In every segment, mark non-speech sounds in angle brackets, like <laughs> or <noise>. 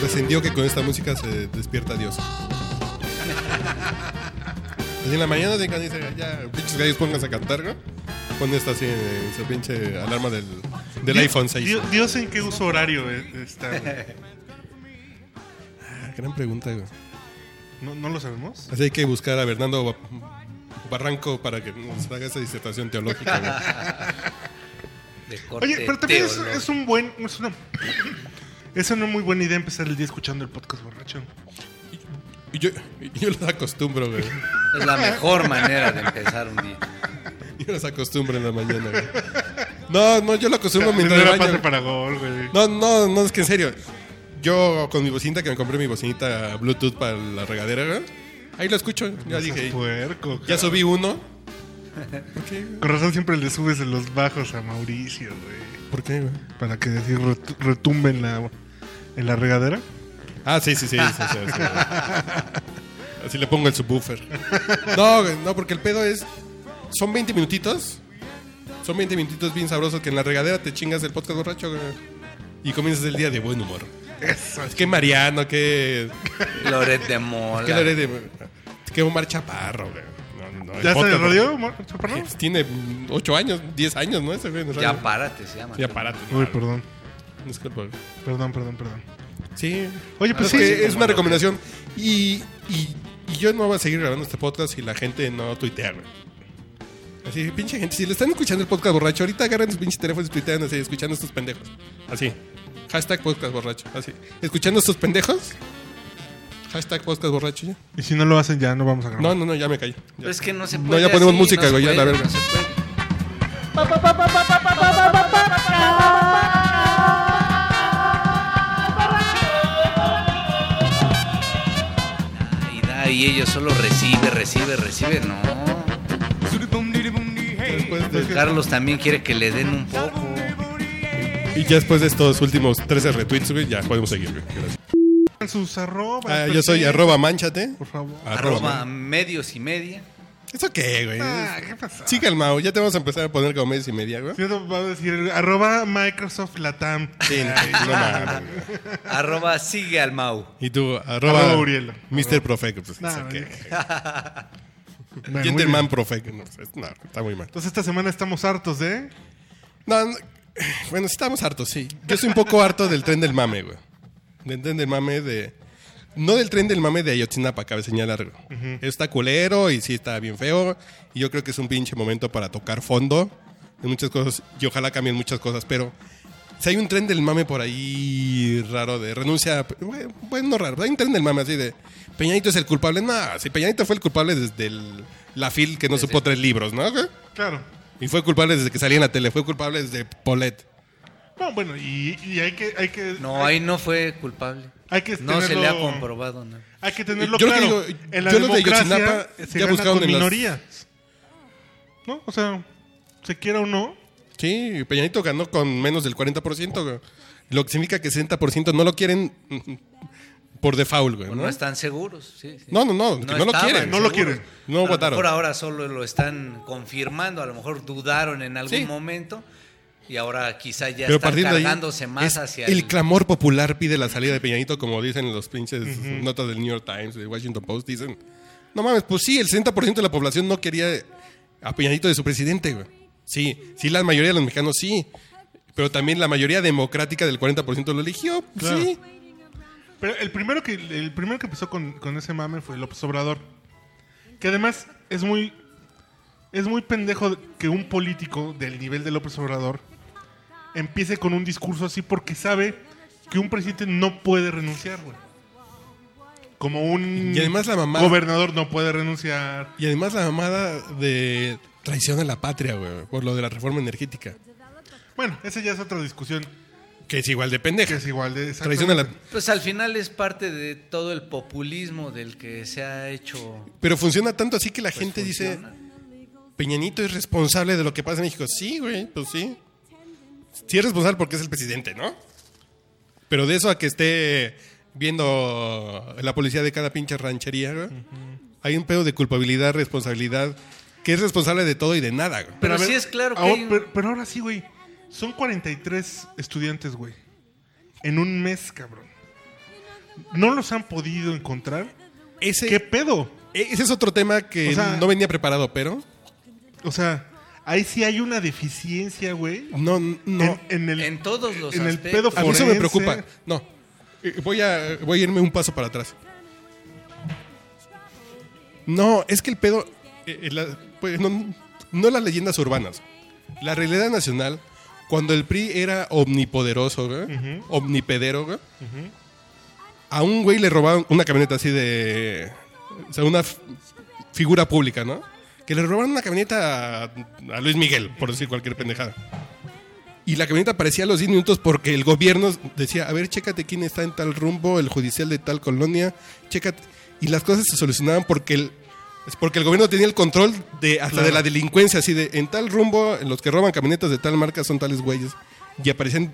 Descendió que con esta música se despierta Dios. En la mañana de dice, ya, pinches gallos pónganse a cantar, ¿no? Pone esta así en su pinche alarma del, del iPhone 6. Dios, Dios en qué uso horario eh, está. Ah, Gran pregunta, güey. ¿No, ¿No lo sabemos? Así hay que buscar a Bernardo Ba- Barranco para que nos haga esa disertación teológica. güey. <laughs> De corte Oye, pero también es, un buen. Es una, es una muy buena idea empezar el día escuchando el podcast borracho. Y yo, y yo los acostumbro, güey. Es la mejor manera de empezar un día. Yo los acostumbro en la mañana, güey. No, no, yo lo acostumbro mientras Primera me baño. para gol, güey. No, no, no, es que en serio. Yo con mi bocinita, que me compré mi bocinita Bluetooth para la regadera, güey, ahí lo escucho. Ya No dije, puerco, ya subí uno. ¿Por qué? güey? Con razón siempre le subes en los bajos a Mauricio, güey. ¿Por qué, güey? Para que así retu- retumbe en la, en la regadera. Ah, sí, sí, sí. sí, sí, sí. <laughs> Así le pongo el subwoofer. No, güey, no, porque el pedo es. Son 20 minutitos. Son 20 minutitos bien sabrosos que en la regadera te chingas el podcast borracho, güey. Y comienzas el día de buen humor. Eso. Es que Mariano, que. Loret de Mola. que Lore de. Que Omar Chaparro, güey. No, no, el ¿Ya el podcast- radio, Mar- Chaparro? Pues Tiene 8 años, 10 años, ¿no? Ese güey Ya párate, se llama. Ya párate. Uy, perdón. Disculpa. güey. Perdón, perdón, perdón. Sí. Oye, pues es, que sí. es una recomendación. Y, y, y yo no voy a seguir grabando este podcast si la gente no tuitea, güey. Así, pinche gente, si le están escuchando el podcast borracho, ahorita agarren sus pinches teléfonos y tuitean así, escuchando estos pendejos. Así. Hashtag podcast borracho. Así. Escuchando estos pendejos. Hashtag podcast borracho ya. Y si no lo hacen, ya no vamos a grabar. No, no, no, ya me caí. Ya. Pero es que no se No, puede. ya ponemos así, música, no güey, ya la verga. no se puede. Ay, da, y ellos solo recibe, recibe, recibe, no. Carlos también quiere que le den un poco. y ya después de estos últimos 13 retweets, güey, ya podemos seguir, güey. Gracias. Sus arrobas. Ah, yo soy sí. arroba manchate. Por favor. Arroba medios y media. ¿Eso qué, güey? Ah, ¿qué pasa? Sigue el Mao, ya te vamos a empezar a poner como meses y media, güey. Sí, eso va a decir arroba Microsoft Latam. Sí, no, no mames. <laughs> Arroba sigue al Mau. Y tú, arroba, Arroba Urielo. Mr. Profec. Pues, No, ¿eso no, qué? Muy Gentleman bien. Profec. No, no, está muy mal. Entonces esta semana estamos hartos de... No, no, bueno, estamos hartos, sí. Yo estoy un poco harto del tren del mame, güey. Del tren del mame de... No del tren del mame de Ayotzinapa, cabe señalar. güey. Está culero y sí está bien feo. Y yo creo que es un pinche momento para tocar fondo en muchas cosas. Y ojalá cambien muchas cosas, pero... Si hay un tren del mame por ahí raro de renuncia, bueno, no raro, hay un tren del mame así de Peñanito es el culpable. No, si Peñanito fue el culpable desde el- la FIL que no supo tres libros, ¿no? Claro. Y fue culpable desde que salía en la tele, fue culpable desde Polet. No, bueno, y, y hay que... Hay que No, hay, ahí no fue culpable. hay que No se le ha tenerlo- comprobado nada. Hay que tenerlo Yo lo que claro. digo, en la yo lo de se ya buscaron con en las- minorías. ¿No? O sea, se quiera o no. Sí, Peñanito ganó con menos del 40%, güey. Lo que significa que 60% no lo quieren por default, güey. O ¿no? no están seguros. sí, sí. No, no, no, que no lo quieren. No lo quieren. No a lo votaron. mejor ahora solo lo están confirmando, a lo mejor dudaron en algún Sí. momento y ahora quizá ya Pero están ahí, cargándose más es hacia el clamor popular pide la salida de Peñanito, como dicen los pinches notas del New York Times, de Washington Post, dicen, no mames, pues sí, el 60% de la población no quería a Peñanito de su presidente, güey. Sí, sí, la mayoría de los mexicanos sí, pero también la mayoría democrática del 40% lo eligió, Claro. sí. Pero el primero que, el primero que empezó con, con ese mame fue López Obrador. Que además es muy. Es muy pendejo que un político del nivel de López Obrador empiece con un discurso así porque sabe que un presidente no puede renunciar, güey. Como un Y además la mamá- gobernador no puede renunciar. Y además la mamada de traición a la patria, güey, por lo de la reforma energética, Bueno, esa ya es otra discusión que es igual de que pendeja. es igual de Traición a la... Pues al final es parte de todo el populismo del que se ha hecho. Pero funciona tanto así que la pues, gente dice. Peñanito es responsable de lo que pasa en México. Sí, güey, pues sí. sí es responsable porque es el presidente, ¿no? Pero de eso a que esté viendo la policía de cada pinche ranchería, güey, hay un pedo de culpabilidad, responsabilidad, que es responsable de todo y de nada, güey. Pero ver, sí es claro que ahora- hay un- pero, pero ahora sí, güey. Son 43 estudiantes, güey. En un mes, cabrón. ¿No los han podido encontrar? Ese, ¿Qué pedo? ese es otro tema que O sea- no venía preparado, pero O sea, ahí sí hay una deficiencia, güey. no, no. En, en el, En todos los en el aspectos. pedo A mí eso me forense. preocupa. No. Eh, Voy a, voy a irme un paso para atrás. No, es que el pedo. eh, eh, la- pues, no, no las leyendas urbanas. La realidad nacional, cuando el PRI era omnipoderoso, güey, omnipedero, güey, a un güey le robaron una camioneta así de. O sea, una figura pública, ¿no? Que le robaron una camioneta a, a Luis Miguel, por decir cualquier pendejada. Y la camioneta aparecía a los 10 minutos porque el gobierno decía, a ver, chécate quién está en tal rumbo, el judicial de tal colonia, chécate. Y las cosas se solucionaban porque el, es porque el gobierno tenía el control de hasta Claro. de la delincuencia, así de, en tal rumbo, los que roban camionetas de tal marca son tales güeyes. Y aparecían,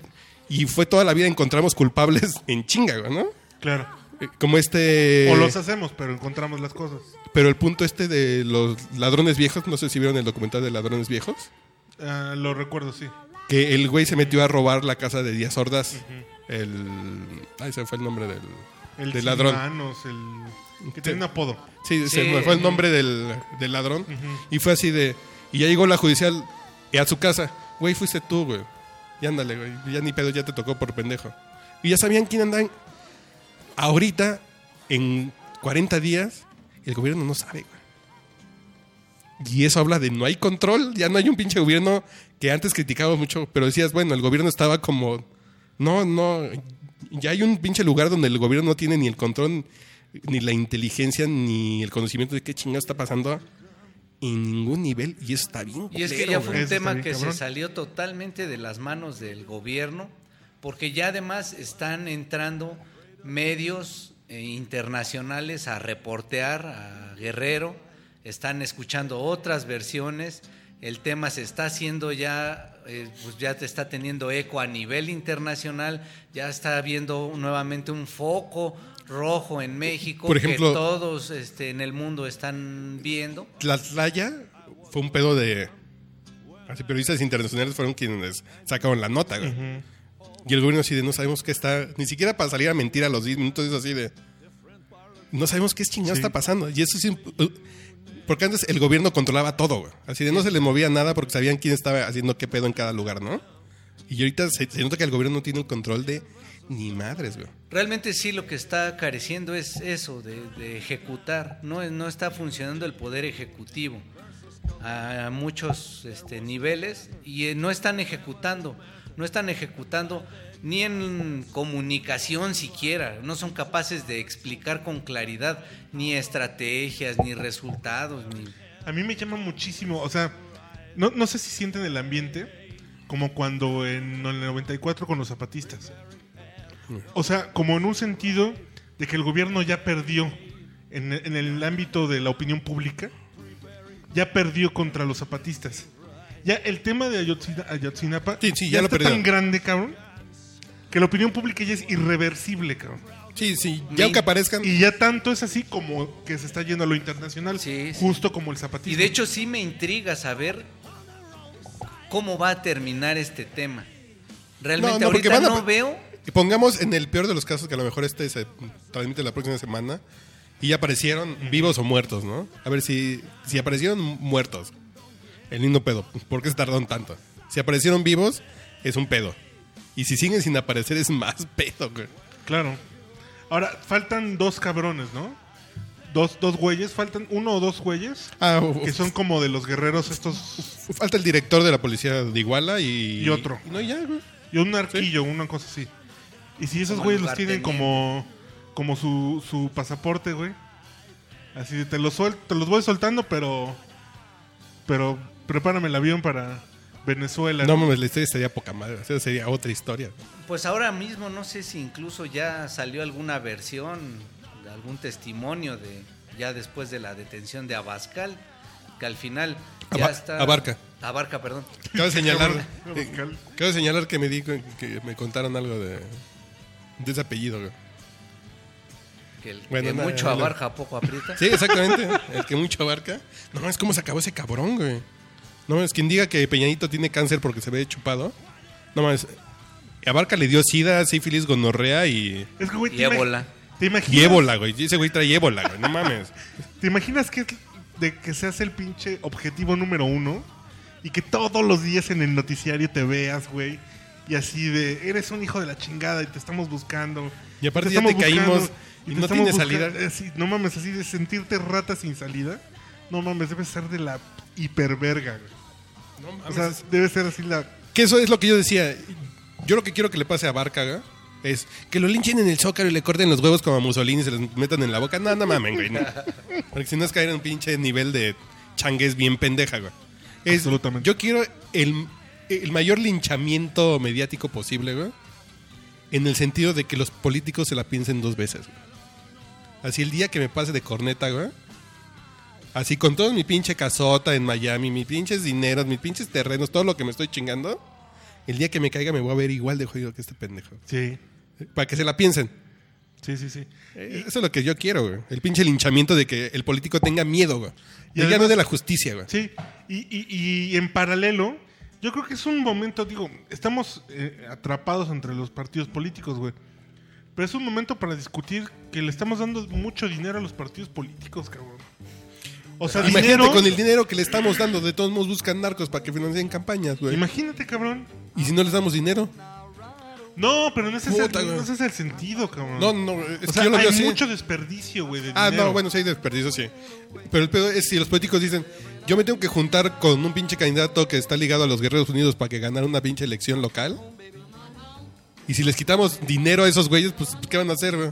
y fue toda la vida encontramos culpables <laughs> en chinga, ¿no? Claro. Eh, Como este... O los hacemos, pero encontramos las cosas. Pero el punto este de los ladrones viejos, no sé si vieron el documental de ladrones viejos. Ah, lo recuerdo, sí. Que el güey se metió a robar la casa de Díaz Ordaz. El. Ay, se fue el nombre del, El del ladrón. manos, el... Que tiene un apodo. Sí, se me fue el nombre del, del ladrón. Y fue así de. Y ya llegó la judicial a su casa. Güey, fuiste tú, güey. Y ándale, güey. Ya ni pedo, ya te tocó por pendejo. Y ya sabían quién andan. Ahorita, en 40 días, el gobierno no sabe, güey. Y eso habla de no hay control. Ya no hay un pinche gobierno que antes criticaba mucho, pero decías, bueno, el gobierno estaba como. No, no. Ya hay un pinche lugar donde el gobierno no tiene ni el control, ni la inteligencia, ni el conocimiento de qué chingado está pasando en ningún nivel. Y eso está bien. Y es que ya fue güey. un Eso tema bien que cabrón. se salió totalmente de las manos del gobierno, porque ya además están entrando medios eh, internacionales a reportear a Guerrero, están escuchando otras versiones, el tema se está haciendo ya, eh, pues ya te está teniendo eco a nivel internacional, ya está habiendo nuevamente un foco rojo en México Por ejemplo- que todos este, en el mundo están viendo. Tlatlaya fue un pedo de. Así, periodistas internacionales fueron quienes sacaron la nota, güey. Y el gobierno así de no sabemos qué está. Ni siquiera para salir a mentir a los 10 minutos es así de. No sabemos qué chingado Sí. está pasando. Y eso sí. Porque antes el gobierno controlaba todo, güey. Así de no se le movía nada porque sabían quién estaba haciendo qué pedo en cada lugar, ¿no? Y ahorita se, nota que el gobierno no tiene el control de ni madres, güey. Realmente sí lo que está careciendo es eso, de, de ejecutar. No, no está funcionando el poder ejecutivo a, a muchos este, niveles y eh, no están ejecutando. No están ejecutando ni en comunicación siquiera. No son capaces de explicar con claridad ni estrategias, ni resultados, ni... A mí me llama muchísimo, o sea, no, no sé si sienten el ambiente como cuando en el 94 con los zapatistas. O sea, como en un sentido de que el gobierno ya perdió en, en el ámbito de la opinión pública, ya perdió contra los zapatistas. Ya el tema de Ayotzina- Ayotzinapa Sí, sí, ya lo está perdió. tan grande, cabrón, que la opinión pública ya es irreversible, cabrón. Sí, sí. Ya aunque aparezcan. Y ya tanto es así como que se está yendo a lo internacional, Sí, sí. justo como el zapatismo. Y de hecho sí me intriga saber cómo va a terminar este tema. Realmente no, ahorita a- no veo Pongamos en el peor de los casos que a lo mejor este se transmite la próxima semana y ya aparecieron vivos o muertos, ¿no? A ver si, si aparecieron muertos. El lindo pedo. ¿Por qué se tardaron tanto? Si aparecieron vivos, es un pedo. Y si siguen sin aparecer, es más <laughs> pedo, güey. Claro. Ahora, faltan dos cabrones, ¿no? Dos, dos güeyes, faltan uno o dos güeyes Ah, que son como de los guerreros estos falta el director de la policía de Iguala y. Y otro. no, ya, güey. y un arquillo, una cosa así. Y si esos Como güeyes los tienen como como su, su pasaporte, güey. Así de, te los suel- te los voy soltando, pero pero prepárame el avión para Venezuela. No mames, la historia sería poca madre. O sea, sería otra historia. Pues ahora mismo no sé si incluso ya salió alguna versión, algún testimonio de ya después de la detención de Abascal, que al final Aba- ya está... Abarca. Abarca, perdón. Cabe señalar, <laughs> eh, cabe señalar que me di que me contaron algo de, de ese apellido. güey. Que, el, Bueno, que no, mucho no. abarca, poco aprieta. Sí, exactamente. el que mucho abarca. No es cómo se acabó ese cabrón, güey. No es quien diga que Peñanito tiene cáncer porque se ve chupado. No más. Abarca le dio sida, sífilis, gonorrea y. Es que, güey, Y ébola. ¿Te imaginas? Y ébola, güey. Ese güey trae ébola, güey. No mames. <laughs> ¿Te imaginas que, de que seas el pinche objetivo número uno? Y que todos los días en el noticiario te veas, güey. Y así de, eres un hijo de la chingada y te estamos buscando. Y aparte Te ya te estamos caímos y te no estamos tienes salida. así, no mames, así de sentirte rata sin salida. No mames, debe ser de la hiperverga, güey. No O sea, debe ser así la... Que eso es lo que yo decía. Yo lo que quiero que le pase a Barca, güey, es que lo linchen en el zócalo y le corten los huevos como a Mussolini y se los metan en la boca. No, no mamen, güey. no. Porque si no es caer en un pinche nivel de changues bien pendeja, güey. Es, Absolutamente. Yo quiero el, el mayor linchamiento mediático posible, güey. En el sentido de que los políticos se la piensen dos veces, güey. Así el día que me pase de corneta, güey. Así con todo mi pinche casota en Miami, mis pinches dineros, mis pinches terrenos, todo lo que me estoy chingando. El día que me caiga me voy a ver igual de jodido que este pendejo. Sí, Para que se la piensen. sí, sí, sí. Eh, Eso es lo que yo quiero, güey. El pinche linchamiento de que el político tenga miedo, güey. Y ya además- no de la justicia, güey. Sí, y, y- y en paralelo, yo creo que es un momento, digo, estamos eh, atrapados entre los partidos políticos, güey. Pero es un momento para discutir que le estamos dando mucho dinero a los partidos políticos, cabrón. O sea, Imagínate dinero... con el dinero que le estamos dando, de todos modos buscan narcos para que financien campañas, güey. Imagínate, cabrón. Y si no les damos dinero. No, pero no ese, Puta, es, el, no ese es el sentido, cabrón. No, no, es o que sea, yo lo hay veo así. mucho desperdicio, güey, de Ah, dinero. no, bueno, sí hay desperdicio, sí. Pero el pedo es si los políticos dicen, yo me tengo que juntar con un pinche candidato que está ligado a los Guerreros Unidos para que ganar una pinche elección local. Y si les quitamos dinero a esos güeyes, pues ¿qué van a hacer, güey?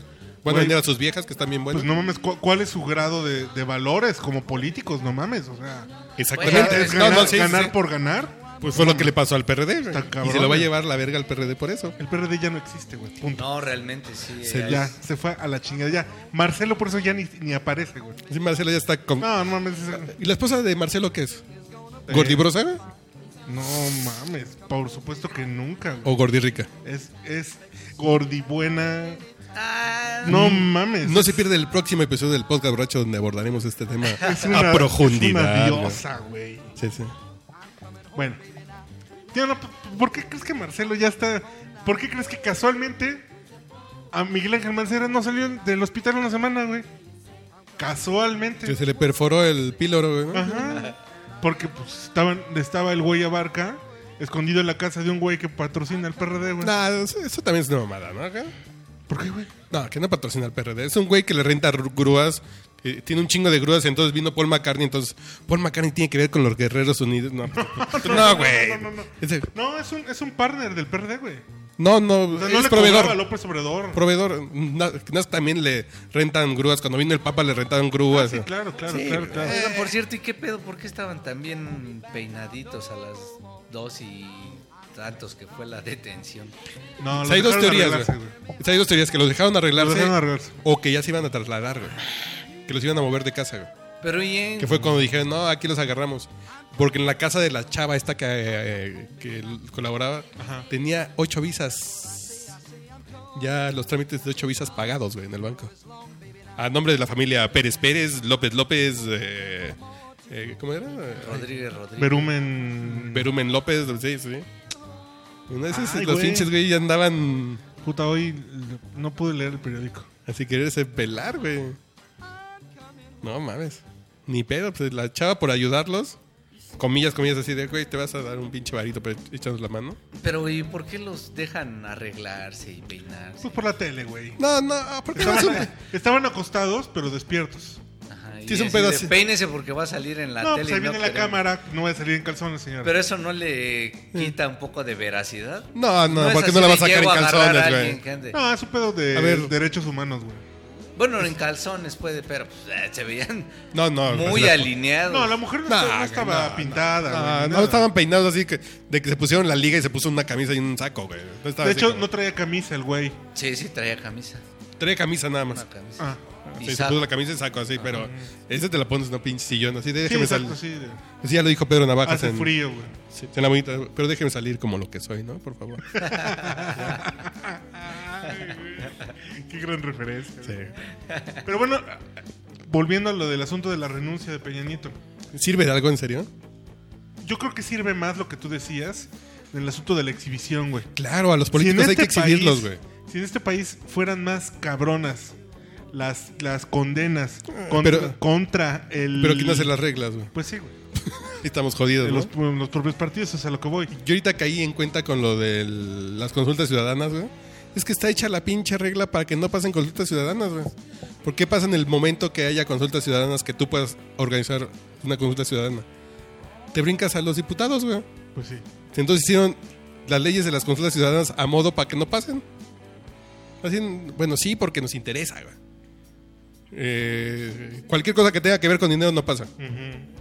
Güey. vender a sus viejas que están bien buenas. Pues no mames, ¿cu- ¿cuál es su grado de, de valores como políticos? No mames, o sea... Exactamente. es ganar, no, sí, sí, ganar sí. por ganar. Pues fue lo que le pasó al PRD, cabrón, Y se lo va a llevar la verga al PRD por eso. El PRD ya no existe, güey. Punto. No, realmente sí. Se- Ya, se fue a la chingada. Ya, Marcelo por eso ya ni, ni aparece, güey. Sí, Marcelo ya está con... No, no mames. ¿Y la esposa de Marcelo qué es? Eh. ¿Gordibrosa? No mames. Por supuesto que nunca, güey. ¿O gordirrica? Es, es gordibuena. Ah, No mames. No se pierde el próximo episodio del podcast borracho donde abordaremos este tema <laughs> Es una- a profundidad. Es una güey. diosa, güey. Sí, sí. Bueno. Tío, no, ¿por qué crees que Marcelo ya está...? ¿Por qué crees que casualmente a Miguel Ángel Mancera no salió del hospital una semana, güey? Casualmente. Que se le perforó el píloro, güey. ¿no? Ajá. Porque pues estaban, estaba el güey Abarca escondido en la casa de un güey que patrocina el PRD, güey. Nah, eso, eso también es una mamada, ¿no? ¿Por qué, güey? No, que no patrocina al PRD. Es un güey que le renta grúas. que tiene un chingo de grúas. Entonces vino Paul McCartney. Entonces, Paul McCartney tiene que ver con los Guerreros Unidos. No, <laughs> no, güey. No, no, no. No, es un, es un partner del PRD, güey. No, no, O sea, no es le proveedor. a López Obrador. Proveedor. Na- na- también le rentan grúas. Cuando vino el Papa le rentaron grúas. Sí, claro, claro, Sí, claro, claro. Oigan, por cierto, ¿y qué pedo? ¿Por qué estaban tan bien peinaditos a las dos y tantos que fue la detención? No, O lo sea, hay dos teorías, güey. O sea, hay dos teorías. Que los dejaron arreglarse. Los dejaron arreglarse. O que ya se iban a trasladar, güey. Que los iban a mover de casa, güey. Pero y en... Que fue cuando dijeron, no, aquí los agarramos. Porque en la casa de la chava esta que, eh, que colaboraba, Ajá. tenía ocho visas. Ya los trámites de ocho visas pagados, güey, en el banco. A nombre de la familia Pérez Pérez, López López, eh, eh, ¿cómo era? Rodríguez Rodríguez. Berumen. Berumen López, sí, sí. Una Ay, los güey. pinches, güey, ya andaban Puta, hoy no pude leer el periódico. así quererse pelar, güey. No mames. Ni pedo, pues la chava por ayudarlos. Comillas, comillas así de, güey, te vas a dar un pinche varito para echarnos la mano. Pero ¿y por qué los dejan arreglarse y peinarse? Pues por la tele, güey. No, no, porque no es un- Estaban, estaban acostados, pero despiertos. Sí, es un pedo así. Peínese porque va a salir en la no, tele. pues ahí y no viene la queremos". cámara. No voy a salir en calzones, señor. Pero eso no le quita un poco de veracidad. No, no, es porque no la vas a sacar en calzones, güey. No, es un pedo de A ver. derechos humanos, güey. Bueno, en calzones puede, pero pues, eh, se veían No, no. muy pues, alineados. No, la mujer no, No, estaba, no estaba no, pintada. No, güey, no, estaban peinados así que de que se pusieron la liga y se puso una camisa y un saco, güey. No De hecho, como- no traía camisa el güey. Sí, sí, traía camisa. Trae camisa nada más. Una camisa. Ah, Sí, se puso la camisa y saco así, pero ese te la pones en un pinche sillón, así de sí, déjeme exacto, salir. sí. de- Así ya lo dijo Pedro Navajas Hace en, frío, güey. sí, en la bonita, pero déjeme salir como lo que soy, ¿no? Por favor. <laughs> Qué gran referencia. Sí. Pero bueno, volviendo a lo del asunto de la renuncia de Peña Nieto. ¿Sirve de algo en serio? Yo creo que sirve más lo que tú decías en el asunto de la exhibición, güey. Claro, a los Si políticos hay que este exhibirlos, güey. Si en este país fueran más cabronas las, las condenas contra, pero- contra el... Pero ¿quién hace las reglas, güey? Pues sí, güey. <laughs> Estamos jodidos, ¿no? los, los propios partidos, es a lo que voy. Yo ahorita caí en cuenta con lo de las consultas ciudadanas, güey. Es que está hecha la pinche regla para que no pasen consultas ciudadanas, güey. ¿Por qué pasa en el momento que haya consultas ciudadanas que tú puedas organizar una consulta ciudadana? Te brincas a los diputados, güey. Pues sí. Entonces hicieron las leyes de las consultas ciudadanas a modo para que no pasen. Así, bueno, sí, porque nos interesa. Eh, cualquier cosa que tenga que ver con dinero no pasa.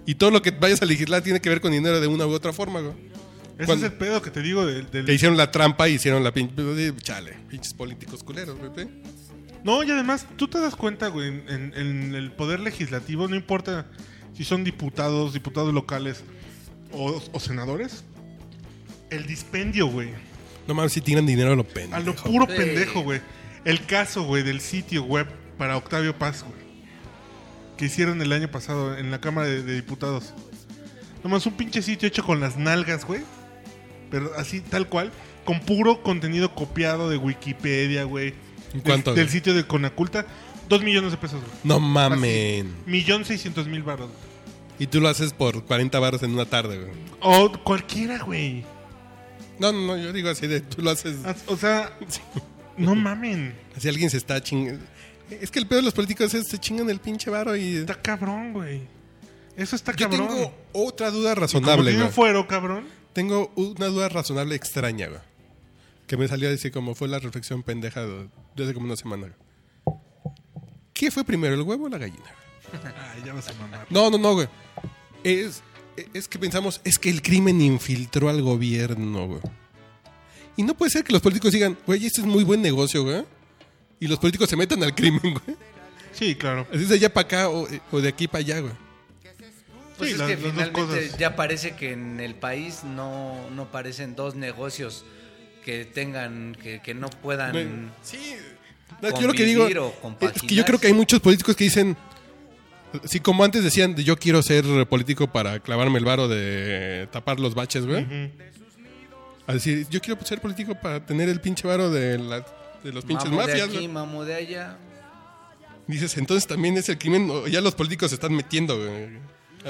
Y todo lo que vayas a legislar tiene que ver con dinero de una u otra forma, güey. Ese Cuando- es el pedo que te digo del... del- Que hicieron la trampa y hicieron la pinche. Chale, pinches políticos culeros, güey. No, y además, tú te das cuenta, güey, en, en- en el poder legislativo, no importa si son diputados, diputados locales o, o senadores, el dispendio, güey. No mames, si tiran dinero a lo A pendejo. lo puro Sí. pendejo, güey. El caso, güey, del sitio web para Octavio Paz, güey. Que hicieron el año pasado en la Cámara de, de Diputados. Nomás un pinche sitio hecho con las nalgas, güey. Pero así, tal cual. Con puro contenido copiado de Wikipedia, güey. ¿En Del- cuánto, Del, sitio de Conaculta. Dos millones de pesos, güey. No mamen. Millón seiscientos mil baros. Y tú lo haces por 40 baros en una tarde, güey. O cualquiera, güey. No, no, no, yo digo así de. Tú lo haces. As- O sea, <laughs> no mamen. Así alguien se está chingando. Es que el peor de los políticos es se chingan el pinche varo y. Está cabrón, güey. Eso está Yo cabrón. tengo otra duda razonable, güey. fuero, cabrón. Tengo una duda razonable extraña, güey. Que me salió a decir como fue la reflexión pendeja de, de hace como una semana. güey. ¿Qué fue primero, el huevo o la gallina? <laughs> Ay, ya vas a mamar. No, no, no, güey. Es, es que pensamos, es que el crimen infiltró al gobierno, güey. Y no puede ser que los políticos digan, güey, este es muy buen negocio, güey. Y los políticos se metan al crimen, güey. Sí, claro. Así es de allá para acá o, o de aquí para allá, güey. Pues Sí, es que finalmente ya parece que en el país no, no parecen dos negocios que tengan, que, que no puedan... Sí. No, yo lo que digo es que yo creo que hay muchos políticos que dicen, sí, como antes decían, de, yo quiero ser político para clavarme el varo de tapar los baches, güey. A decir, yo quiero ser político para tener el pinche varo de, la- de los pinches Mamo de mafias, aquí, güey. mamo de allá. Dices, entonces también es el crimen, ya los políticos se están metiendo, güey.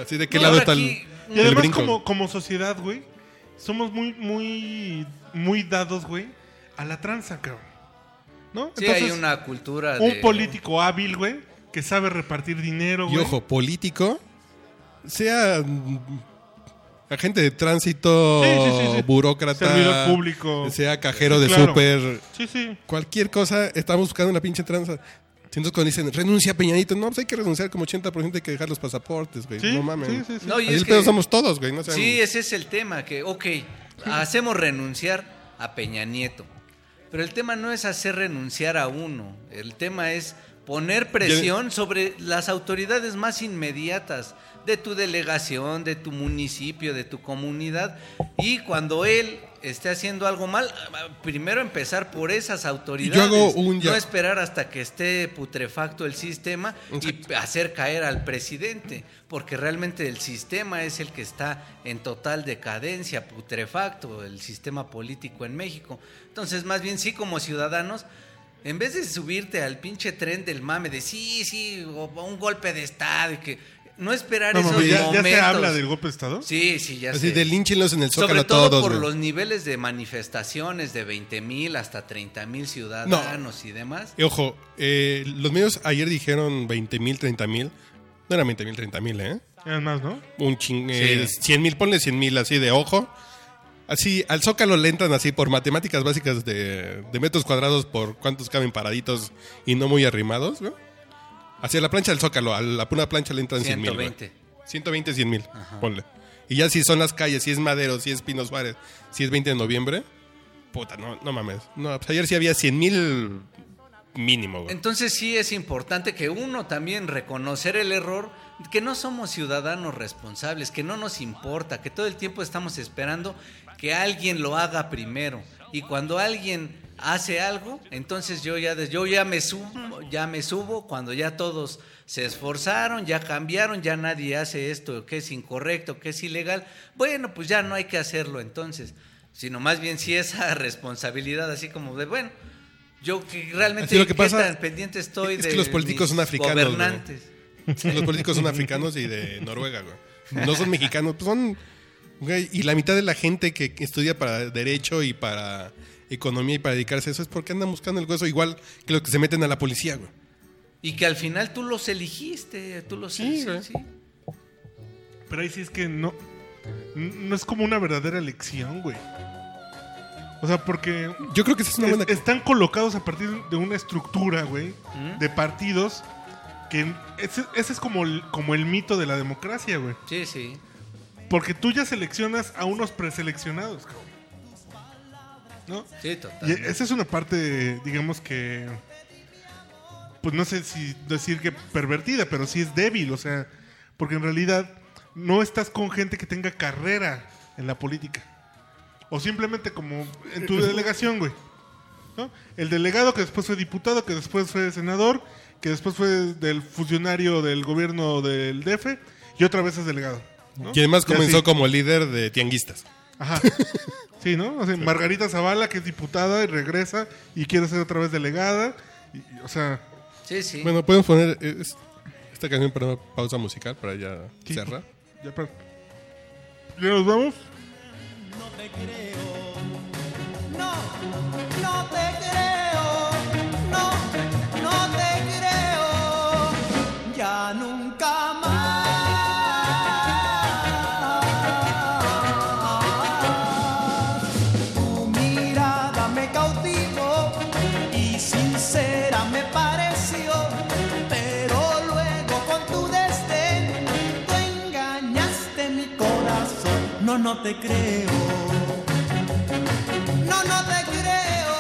Así de qué No, lado está el, aquí- Y el además, brinco. como, como sociedad, güey, somos muy, muy, muy dados, güey, a la tranza, cabrón. ¿No? Sí, hay una cultura un de... político hábil, güey, que sabe repartir dinero, Y ojo, político, sea mm, agente de tránsito, Sí, sí, sí, sí. burócrata, Servidor público. sea cajero Sí, de claro. súper, Sí, sí. cualquier cosa, estamos buscando una pinche tranza. Entonces cuando dicen, renuncia a Peñanito, no, pues hay que renunciar como 80%, hay que dejar los pasaportes, güey. Sí, no mames. sí, sí, sí. No, y es el pedo que- somos todos, güey. No sean- Sí, ese es el tema, que, ok, hacemos renunciar a Peña Nieto, pero el tema no es hacer renunciar a uno, el tema es poner presión sobre las autoridades más inmediatas de tu delegación, de tu municipio, de tu comunidad, y cuando él esté haciendo algo mal, primero empezar por esas autoridades, hago un no esperar hasta que esté putrefacto el sistema y hacer caer al presidente, porque realmente el sistema es el que está en total decadencia, putrefacto, el sistema político en México. Entonces, más bien sí como ciudadanos, en vez de subirte al pinche tren del mame de sí, sí, o un golpe de estado y que no esperar No, esos mames, ¿ya, ya momentos. se habla del golpe de Estado? Sí, sí, ya Así sé. de línchenlos en el Sobre zócalo todo todos, por güey. los niveles de manifestaciones de 20 mil hasta 30 mil ciudadanos y demás. Y ojo, eh, los medios ayer dijeron 20 mil, 30 mil. No eran 20 mil, 30 mil, ¿eh? Eran más, ¿no? Un ching... eh, Sí. 100 mil, ponle 100 mil así de ojo. Así, al zócalo le entran así por matemáticas básicas de, de metros cuadrados por cuántos caben paraditos y no muy arrimados, ¿no? Hacia la plancha del zócalo, a la pura plancha le entran 100 mil. 120. 120, 100 mil, ponle. Y ya si son las calles, si es Madero, si es Pino Suárez, si es 20 de noviembre, puta, no, no mames. No, pues ayer sí había 100 mil mínimo, güey. Entonces sí es importante que uno también reconocer el error, que no somos ciudadanos responsables, que no nos importa, que todo el tiempo estamos esperando que alguien lo haga primero. Y cuando alguien hace algo, entonces yo ya yo ya me subo, ya me subo cuando ya todos se esforzaron, ya cambiaron, ya nadie hace esto que es incorrecto, que es ilegal. Bueno, pues ya no hay que hacerlo entonces, sino más bien si esa <laughs> responsabilidad así como de bueno, yo que realmente Así lo que ¿qué pasa tan pendiente estoy es de que los políticos mis son africanos, güey. gobernantes. Los políticos son <laughs> africanos y de Noruega, güey. No son mexicanos, pues son... güey, y la mitad de la gente que estudia para derecho y para economía y para dedicarse a eso es porque andan buscando el hueso igual que los que se meten a la policía, güey. Y que al final tú los elegiste, tú los Sí, elegiste. sí. Pero ahí sí es que no. No es como una verdadera elección, güey. O sea, porque Yo creo que esa es una es- buena... están colocados a partir de una estructura, güey, ¿Mm? de partidos que ese, ese es como el, como el mito de la democracia, güey. Sí, sí. Porque tú ya seleccionas a unos preseleccionados, cabrón. ¿No? Sí, Y total. esa es una parte, digamos que. Pues no sé si decir que pervertida, pero sí es débil, o sea. Porque en realidad no estás con gente que tenga carrera en la política. O simplemente como en tu delegación, güey. ¿no? El delegado que después fue diputado, que después fue senador, que después fue del funcionario del gobierno del DF y otra vez es delegado. ¿No? Además Y comenzó como líder de tianguistas. Ajá. <laughs> Sí, ¿no? O sea, Margarita Zavala, que es diputada y regresa y quiere ser otra vez delegada. Y- y, o sea, Sí, sí. Bueno, podemos poner eh, es- esta canción para una pausa musical para ya Sí. cerrar. ya, para- ¿Ya nos vamos? No te creo. No, no te creo. No, te creo. No, no te creo.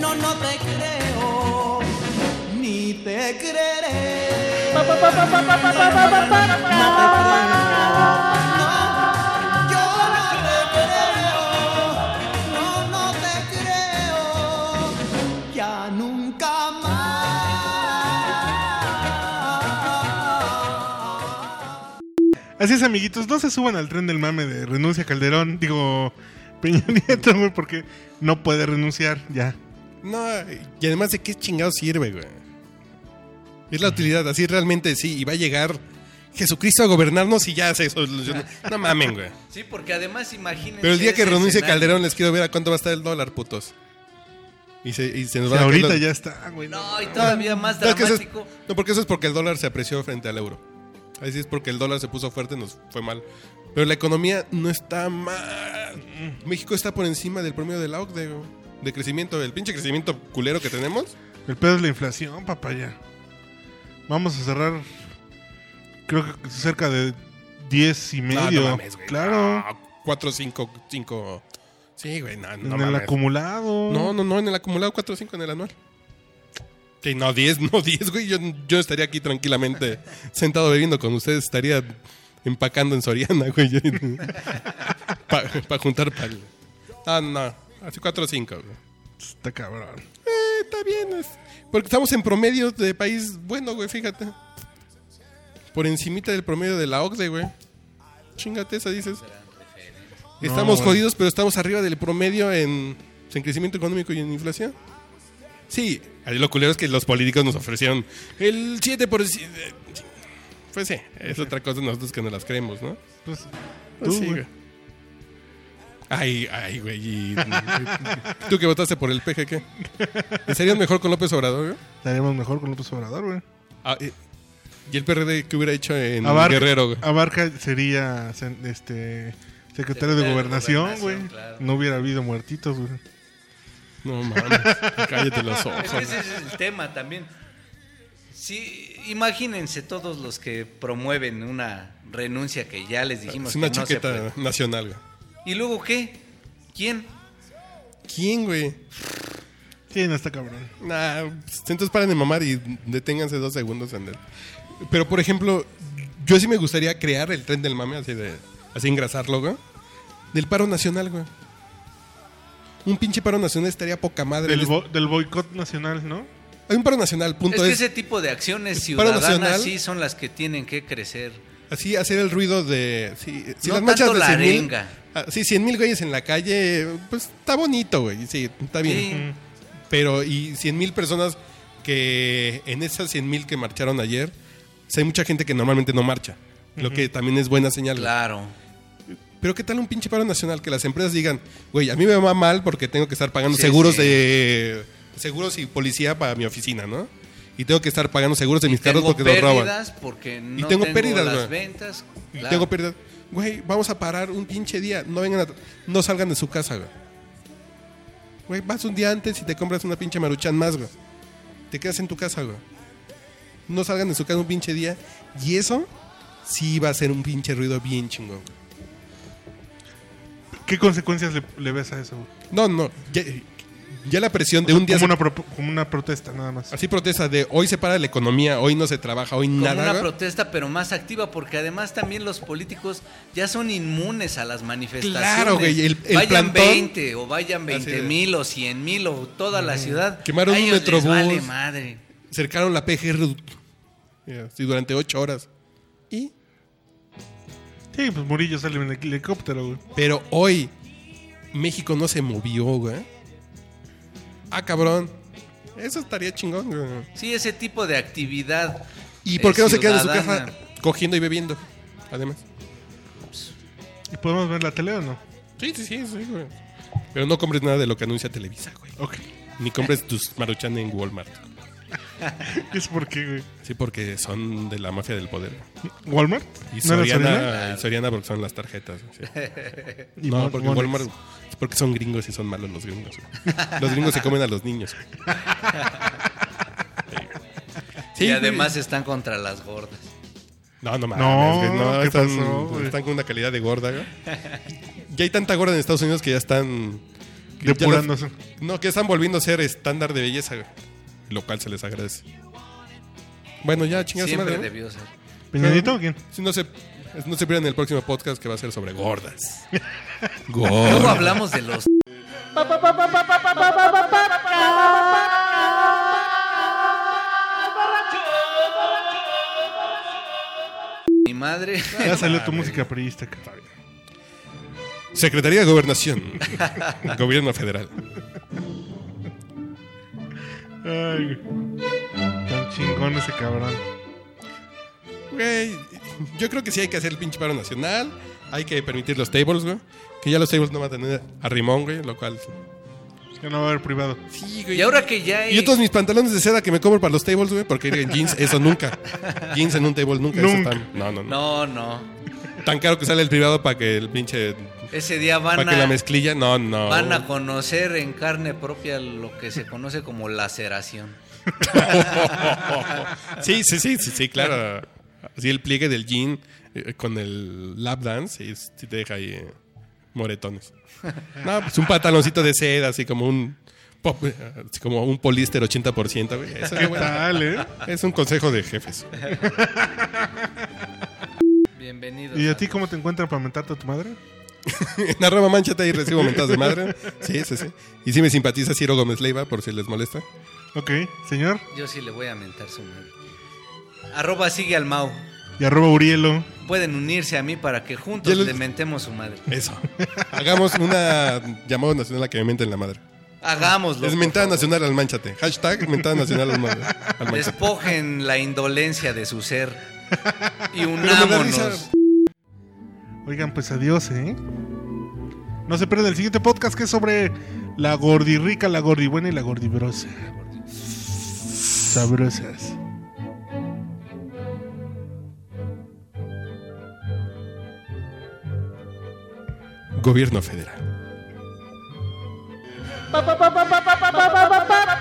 No, no te creo. Ni te creeré. Así es, amiguitos, no se suban al tren del mame de renuncia Calderón. Digo, Peña <laughs> Nieto, güey, porque no puede renunciar ya. No, y además de qué chingado sirve, güey. Es la utilidad, así realmente sí, y va a llegar Jesucristo a gobernarnos y ya se solucionó. No mamen, güey. Sí, porque además imagínense. Pero el día que renuncie escenario. Calderón les quiero ver a cuánto va a estar el dólar, putos. Y se, y se nos O sea, a ahorita los- ya está, güey. No, y todavía más No, es que eso es- dramático. no, porque eso es porque el dólar se apreció frente al euro. Ahí sí es porque el dólar se puso fuerte, nos fue mal. Pero la economía no está mal. México está por encima del promedio de la OCDE, de crecimiento. El pinche crecimiento culero que tenemos. El pedo es la inflación, papaya. Vamos a cerrar, creo que cerca de 10 y No, medio. no mames, güey. claro, No, 4, 5, 5. Sí, güey, no, en no el acumulado. No, no, no, en el acumulado 4 o 5 en el anual. Que no, 10, no 10, güey. Yo, yo estaría aquí tranquilamente sentado bebiendo con ustedes. Estaría empacando en Soriana, güey. Para juntar pal. Ah, no. Así 4 o 5, güey. Está cabrón. Eh, está bien. es- porque estamos en promedio de país bueno, güey, fíjate. Por encimita del promedio de la OCDE, güey. Chingate esa, dices. Estamos jodidos, pero estamos arriba del promedio en, en crecimiento económico y en inflación. Sí, lo culero es que los políticos nos ofrecieron el 7%. Pues sí, es otra cosa nosotros que no las creemos, ¿no? Pues, Pues tú, sí, güey. Ay, ay, güey. y- ¿Tú que votaste por el PG qué? ¿Estarías mejor con López Obrador, güey? Estaríamos mejor con López Obrador, güey. Ah, eh, ¿Y el PRD qué hubiera hecho en Abarca, Guerrero, güey? Abarca sería este secretario de de gobernación, güey. Claro. No hubiera habido muertitos, güey. No mames, <laughs> cállate los Es ojos. que ese es el tema también. Sí, imagínense todos los que promueven una renuncia que ya les dijimos Es una que no se chaqueta puede. nacional, güey. ¿Y luego qué? ¿Quién? ¿Quién, güey? No está cabrón. Nah, pues, entonces paren de mamar y deténganse dos segundos en el... Pero, por ejemplo, yo sí me gustaría crear el tren del mame, así de... Así engrasarlo, güey. Del paro nacional, güey. Un pinche paro nacional estaría poca madre. Del, bo- del boicot nacional, ¿no? Hay un paro nacional, punto. Es que es ese tipo de acciones ciudadanas nacional- sí son las que tienen que crecer. Así hacer el ruido de... Sí, si No las marchas tanto de la 100 mil... arenga. ah, Sí, 100 mil güeyes en la calle, pues está bonito, güey. Sí, está bien. Sí. Pero, y 100 mil personas que en esas 100 mil que marcharon ayer, pues, hay mucha gente que normalmente no marcha. Lo que también es buena señal. güey. Claro. Pero ¿qué tal un pinche paro nacional? Que las empresas digan, güey, a mí me va mal porque tengo que estar pagando Sí, seguros sí. de... Seguros y policía para mi oficina, ¿no? Y tengo que estar pagando seguros de mis carros porque los roban. pérdidas porque no tengo tengo, pérdidas, las ventas. Y tengo pérdida. Güey, vamos a parar un pinche día. No vengan a... No salgan de su casa, güey. Güey, vas un día antes y te compras una pinche maruchan más, güey. Te quedas en tu casa, güey. No salgan de su casa un pinche día. Y eso sí va a ser un pinche ruido bien chingón. güey. ¿Qué consecuencias le, le ves a eso? No, no. Ya, ya la presión de un día... Como se- una, pro- como una protesta, nada más. Así protesta de hoy se para la economía, hoy no se trabaja, hoy Como nada. una protesta, pero más activa, porque además también los políticos ya son inmunes a las manifestaciones. Claro, güey, el- el vayan plantón- 20 o vayan Así 20 de- mil o 100 mil o toda la ciudad. Quemaron a un ellos les metrobús. vale madre. Cercaron la PGR ya, sí, durante ocho horas. Sí, pues Murillo sale en el helicóptero, güey. Pero hoy México no se movió, güey. Ah, cabrón. Eso estaría chingón, güey. Sí, ese tipo de actividad. ¿Y eh, por qué no se quedan en su ciudadana. casa cogiendo y bebiendo? Además. ¿Y podemos ver la tele o no? Sí, sí, sí, sí, güey. Pero no compres nada de lo que anuncia Televisa, güey. Ok. Ni compres tus maruchan en Walmart. <laughs> ¿Y eso por qué, güey? Sí, porque son de la mafia del poder. ¿Walmart? Y ¿No era Soriana, y Soriana porque son las tarjetas. sí. <laughs> Y No, porque. Walmart es porque son gringos y son malos los gringos. güey. Los gringos se comen a los niños. <laughs> Sí, y güey. además están contra las gordas. No, no mames. No, güey, no, ¿qué están, pasó, güey? están con una calidad de gorda, güey. Ya hay tanta gorda en Estados Unidos que ya están... ya Depurándose. las- no, que están volviendo a ser estándar de belleza, güey. Lo cual se les agradece. Bueno, ya, chingas Siempre madre. ¿no? debió ser. ¿Peñanito o quién? Si no se, no se pierdan el próximo podcast que va a ser sobre gordas. <laughs> Luego gordas. hablamos de los. Mi madre. Ya salió tu música priista. Secretaría de Gobernación. <laughs> Gobierno Federal. Ay, güey. Tan chingón ese cabrón. Güey, yo creo que sí hay que hacer el pinche paro nacional. Hay que permitir los tables, güey. Que ya los tables no van a tener a rimón, güey. Lo cual. Ya no va a haber privado. Sí, güey. Y ahora que ya hay. Y yo todos mis pantalones de seda que me compro para los tables, güey. Porque ir en jeans, eso nunca. Jeans en un table, nunca. eso Nunca. tan- no, no, no, No, no. Tan caro que sale el privado para que el pinche. Ese día van Para que la a, mezclilla. No, no. van a conocer en carne propia lo que se conoce como laceración. <laughs> Sí, sí, sí, sí, sí, claro. Así el pliegue del jean eh, con el lap dance, y te deja ahí eh, moretones. No, pues un pantaloncito de seda, así como un pop, eh, así como un políster 80%, güey. Eso ¿Qué es, bueno. tal, eh? Es un consejo de jefes. Bienvenidos. ¿Y a ti cómo te encuentran para mentarte a tu madre? <laughs> en arroba manchate ahí recibo mentadas de madre. Sí, sí, sí. Y sí me simpatiza Ciro Gómez Leiva, por si les molesta. Ok, señor. Yo sí le voy a mentar su madre. Arroba sigue al Mau. Y arroba Urielo. Pueden unirse a mí para que juntos les- le mentemos su madre. Eso. Hagamos una llamada nacional a que me menten la madre. Hagámoslo. Es mentada nacional al manchate. Hashtag mentada nacional al, ma- al manchate. Despojen la indolencia de su ser. Y unámonos. Oigan, pues adiós, ¿eh? No se pierdan el siguiente podcast que es sobre la gordirrica, la gordibuena y la gordibrosa. Sabrosas. Gobierno federal. pa pa pa pa pa pa